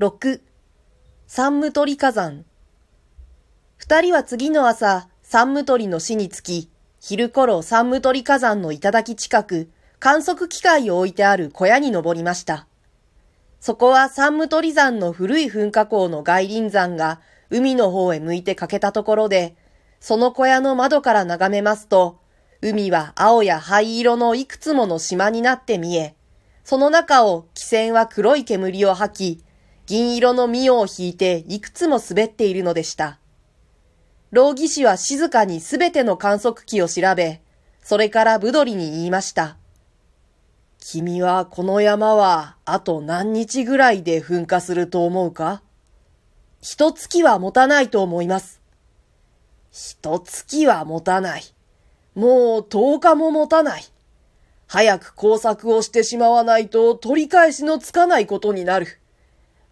6、三無鳥火山。二人は次の朝、三無鳥の死につき、昼頃三無鳥火山の頂近く、観測機械を置いてある小屋に登りました。そこは三無鳥山の古い噴火口の外輪山が海の方へ向いて欠けたところで、その小屋の窓から眺めますと、海は青や灰色のいくつもの島になって見え、その中を汽船は黒い煙を吐き、銀色のミオを引いていくつも滑っているのでした。老義士は静かにすべての観測器を調べ、それからブドリに言いました。君はこの山はあと何日ぐらいで噴火すると思うか？一月は持たないと思います。一月は持たない。もう十日も持たない。早く工作をしてしまわないと取り返しのつかないことになる。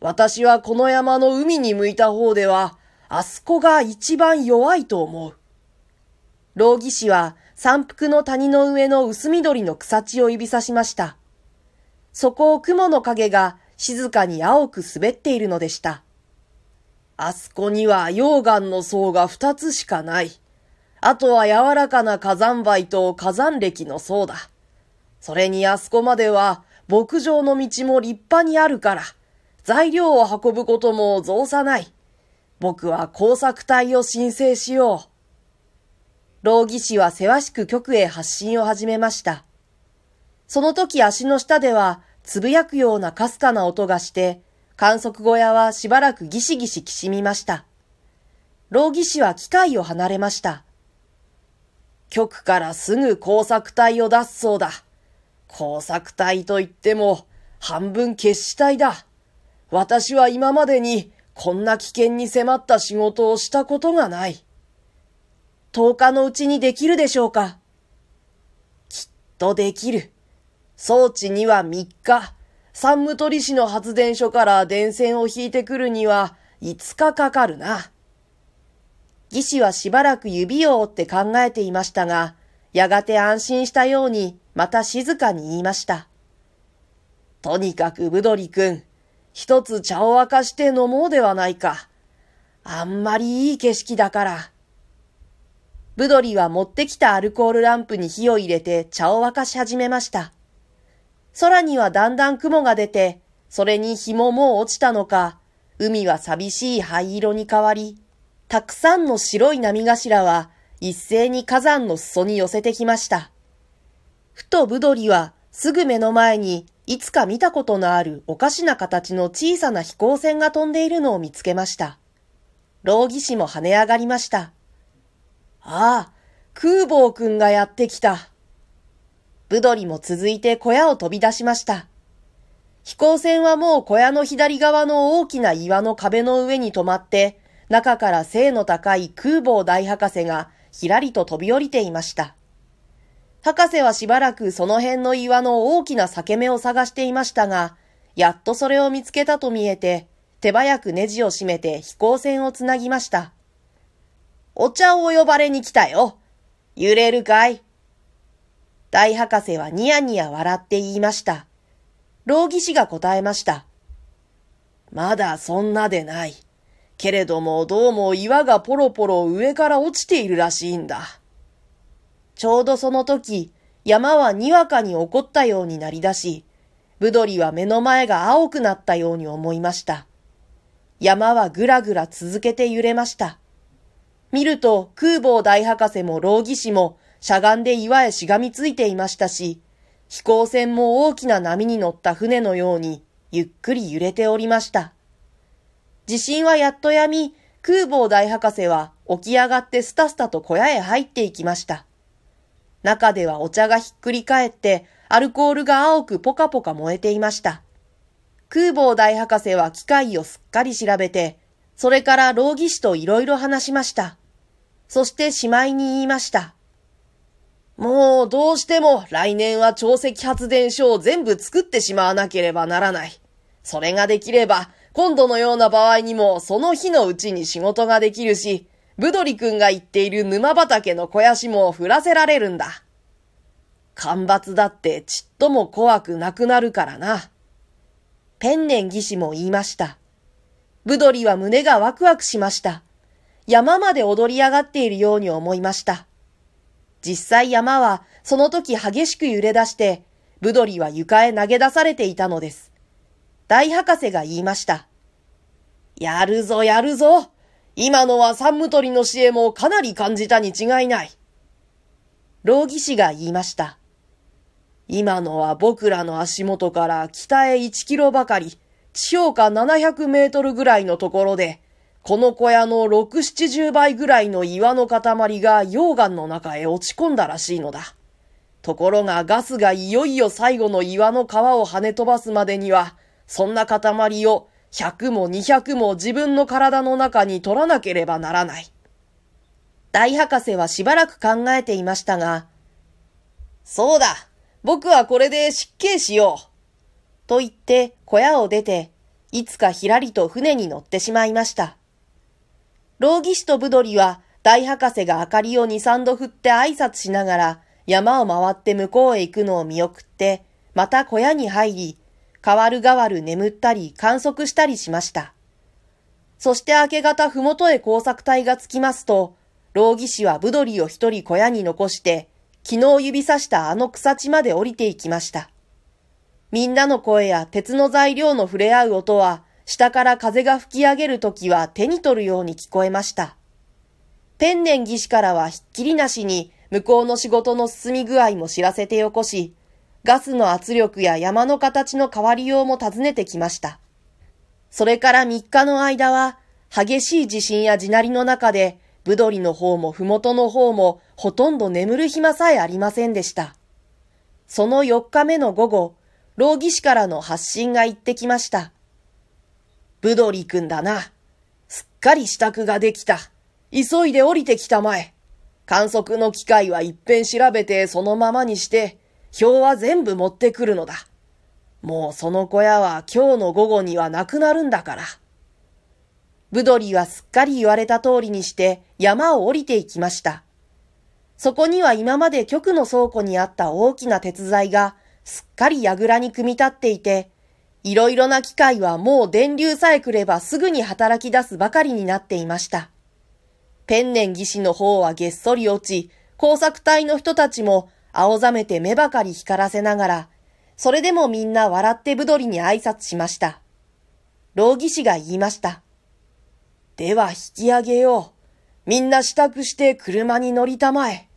私はこの山の海に向いた方では、あそこが一番弱いと思う。老義士は山腹の谷の上の薄緑の草地を指さしました。そこを雲の影が静かに青く滑っているのでした。あそこには溶岩の層が二つしかない。あとは柔らかな火山灰と火山歴の層だ。それにあそこまでは牧場の道も立派にあるから、材料を運ぶことも増さない。僕は工作隊を申請しよう。老義士はせわしく局へ発信を始めました。その時足の下では、つぶやくようなかすかな音がして、観測小屋はしばらくギシギシきしみました。老義士は機械を離れました。局からすぐ工作隊を出すそうだ。工作隊といっても、半分決死隊だ。私は今までにこんな危険に迫った仕事をしたことがない。10日のうちにできるでしょうか？きっとできる。装置には3日、山武取市の発電所から電線を引いてくるには5日かかるな。義士はしばらく指を折って考えていましたが、やがて安心したようにまた静かに言いました。とにかくブドリ君、一つ茶を沸かして飲もうではないか。あんまりいい景色だから。ブドリは持ってきたアルコールランプに火を入れて茶を沸かし始めました。空にはだんだん雲が出て、それに日ももう落ちたのか、海は寂しい灰色に変わり、たくさんの白い波頭は一斉に火山の裾に寄せてきました。ふとブドリはすぐ目の前にいつか見たことのあるおかしな形の小さな飛行船が飛んでいるのを見つけました。老義士も跳ね上がりました。ああ、空母くんがやってきた。ブドリも続いて小屋を飛び出しました。飛行船はもう小屋の左側の大きな岩の壁の上に止まって、中から背の高い空母大博士がひらりと飛び降りていました。博士はしばらくその辺の岩の大きな裂け目を探していましたが、やっとそれを見つけたと見えて、手早くネジを締めて飛行船をつなぎました。お茶を呼ばれに来たよ。揺れるかい？大博士はニヤニヤ笑って言いました。老義士が答えました。まだそんなでない。けれどもどうも岩がポロポロ上から落ちているらしいんだ。ちょうどその時、山はにわかに起こったようになりだし、ブドリは目の前が青くなったように思いました。山はぐらぐら続けて揺れました。見ると空母大博士も老義士もしゃがんで岩へしがみついていましたし、飛行船も大きな波に乗った船のようにゆっくり揺れておりました。地震はやっと止み、空母大博士は起き上がってスタスタと小屋へ入っていきました。中ではお茶がひっくり返って、アルコールが青くポカポカ燃えていました。空母大博士は機械をすっかり調べて、それから老義士といろいろ話しました。そしてしまいに言いました。もうどうしても来年は潮汐発電所を全部作ってしまわなければならない。それができれば、今度のような場合にもその日のうちに仕事ができるし、ブドリ君が言っている沼畑の肥やしも降らせられるんだ。干ばつだってちっとも怖くなくなるからな。ペンネン義士も言いました。ブドリは胸がワクワクしました。山まで踊り上がっているように思いました。実際山はその時激しく揺れ出して、ブドリは床へ投げ出されていたのです。大博士が言いました。やるぞやるぞ今のは三無鳥の死へもかなり感じたに違いない。老義士が言いました。今のは僕らの足元から北へ1キロばかり、地表下700メートルぐらいのところで、この小屋の6、70倍ぐらいの岩の塊が溶岩の中へ落ち込んだらしいのだ。ところがガスがいよいよ最後の岩の皮を跳ね飛ばすまでには、そんな塊を100も200も自分の体の中に取らなければならない。大博士はしばらく考えていましたが、そうだ僕はこれで失敬しようと言って小屋を出て、いつかひらりと船に乗ってしまいました。老義士とブドリは大博士が明かりを二三度振って挨拶しながら山を回って向こうへ行くのを見送って、また小屋に入り、代わる代わる眠ったり観測したりしました。そして明け方ふもとへ工作隊が着きますと、老義士はブドリを一人小屋に残して、昨日指さしたあの草地まで降りていきました。みんなの声や鉄の材料の触れ合う音は、下から風が吹き上げるときは手に取るように聞こえました。天然技師からはひっきりなしに向こうの仕事の進み具合も知らせてよこし、ガスの圧力や山の形の変わりようも尋ねてきました。それから3日の間は、激しい地震や地鳴りの中でぶどりの方もふもとの方もほとんど眠る暇さえありませんでした。その4日目の午後、老義士からの発信が言ってきました。ぶどりくんだな。すっかり支度ができた。急いで降りてきたまえ。観測の機械は一遍調べてそのままにして、表は全部持ってくるのだ。もうその小屋は今日の午後にはなくなるんだから。ブドリはすっかり言われた通りにして山を降りていきました。そこには今まで局の倉庫にあった大きな鉄材がすっかり櫓に組み立っていて、いろいろな機械はもう電流さえくればすぐに働き出すばかりになっていました。ペンネン技師の方はげっそり落ち、工作隊の人たちも青ざめて目ばかり光らせながら、それでもみんな笑ってぶどりに挨拶しました。老技師が言いました。では引き上げよう。みんな支度して車に乗りたまえ。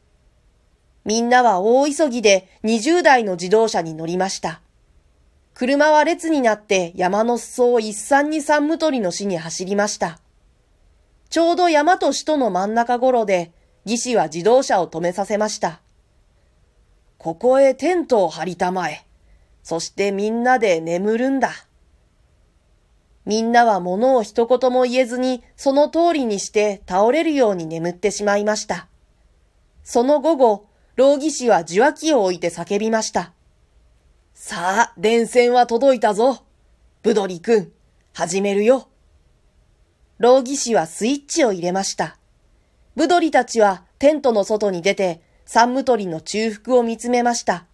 みんなは大急ぎで20台の自動車に乗りました。車は列になって山の裾を一山に三無鳥の市に走りました。ちょうど山と首都の真ん中頃で、義士は自動車を止めさせました。ここへテントを張りたまえ。そしてみんなで眠るんだ。みんなは物を一言も言えずに、その通りにして倒れるように眠ってしまいました。その午後、老義士は受話器を置いて叫びました。さあ、電線は届いたぞ。ブドリ君、始めるよ。老義士はスイッチを入れました。ブドリたちはテントの外に出て、サンムトリの中腹を見つめました。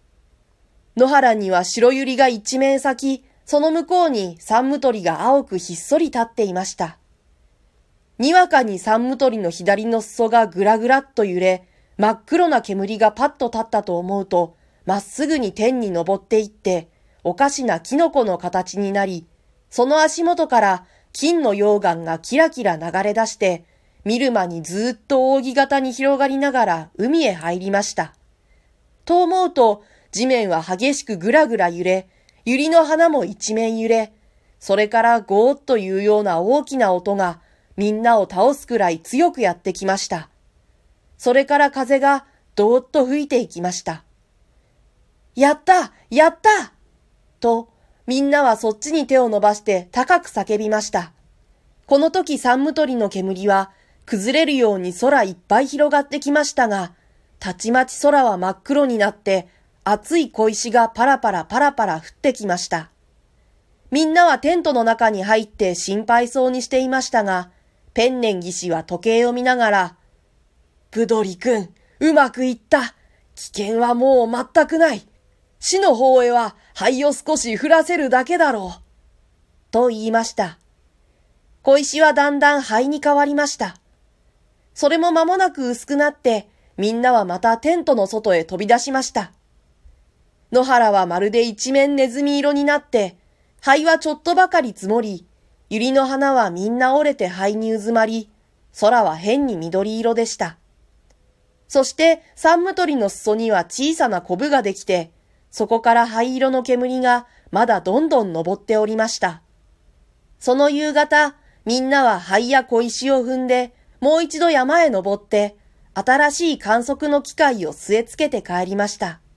野原には白百合が一面咲き、その向こうに三無鳥が青くひっそり立っていました。にわかに三無鳥の左の裾がぐらぐらっと揺れ、真っ黒な煙がパッと立ったと思うと、まっすぐに天に登っていって、おかしなキノコの形になり、その足元から金の溶岩がキラキラ流れ出して、見る間にずっと扇形に広がりながら海へ入りました。と思うと、地面は激しくぐらぐら揺れ、百合の花も一面揺れ、それからゴーッというような大きな音がみんなを倒すくらい強くやってきました。それから風がどーっと吹いていきました。やったやったと、みんなはそっちに手を伸ばして高く叫びました。この時三無鳥の煙は崩れるように空いっぱい広がってきましたが、たちまち空は真っ黒になって熱い小石がパラパラパラパラ降ってきました。みんなはテントの中に入って心配そうにしていましたが、ペンネン技師は時計を見ながら、ブドリ君、うまくいった。危険はもう全くない。死の方へは灰を少し降らせるだけだろう。と言いました。小石はだんだん灰に変わりました。それも間もなく薄くなって、みんなはまたテントの外へ飛び出しました。野原はまるで一面ネズミ色になって、灰はちょっとばかり積もり、百合の花はみんな折れて灰に渦まり、空は変に緑色でした。そして、三無鳥の裾には小さなコブができて、そこから灰色の煙がまだどんどん登っておりました。その夕方、みんなは灰や小石を踏んで、もう一度山へ登って、新しい観測の機械を据え付けて帰りました。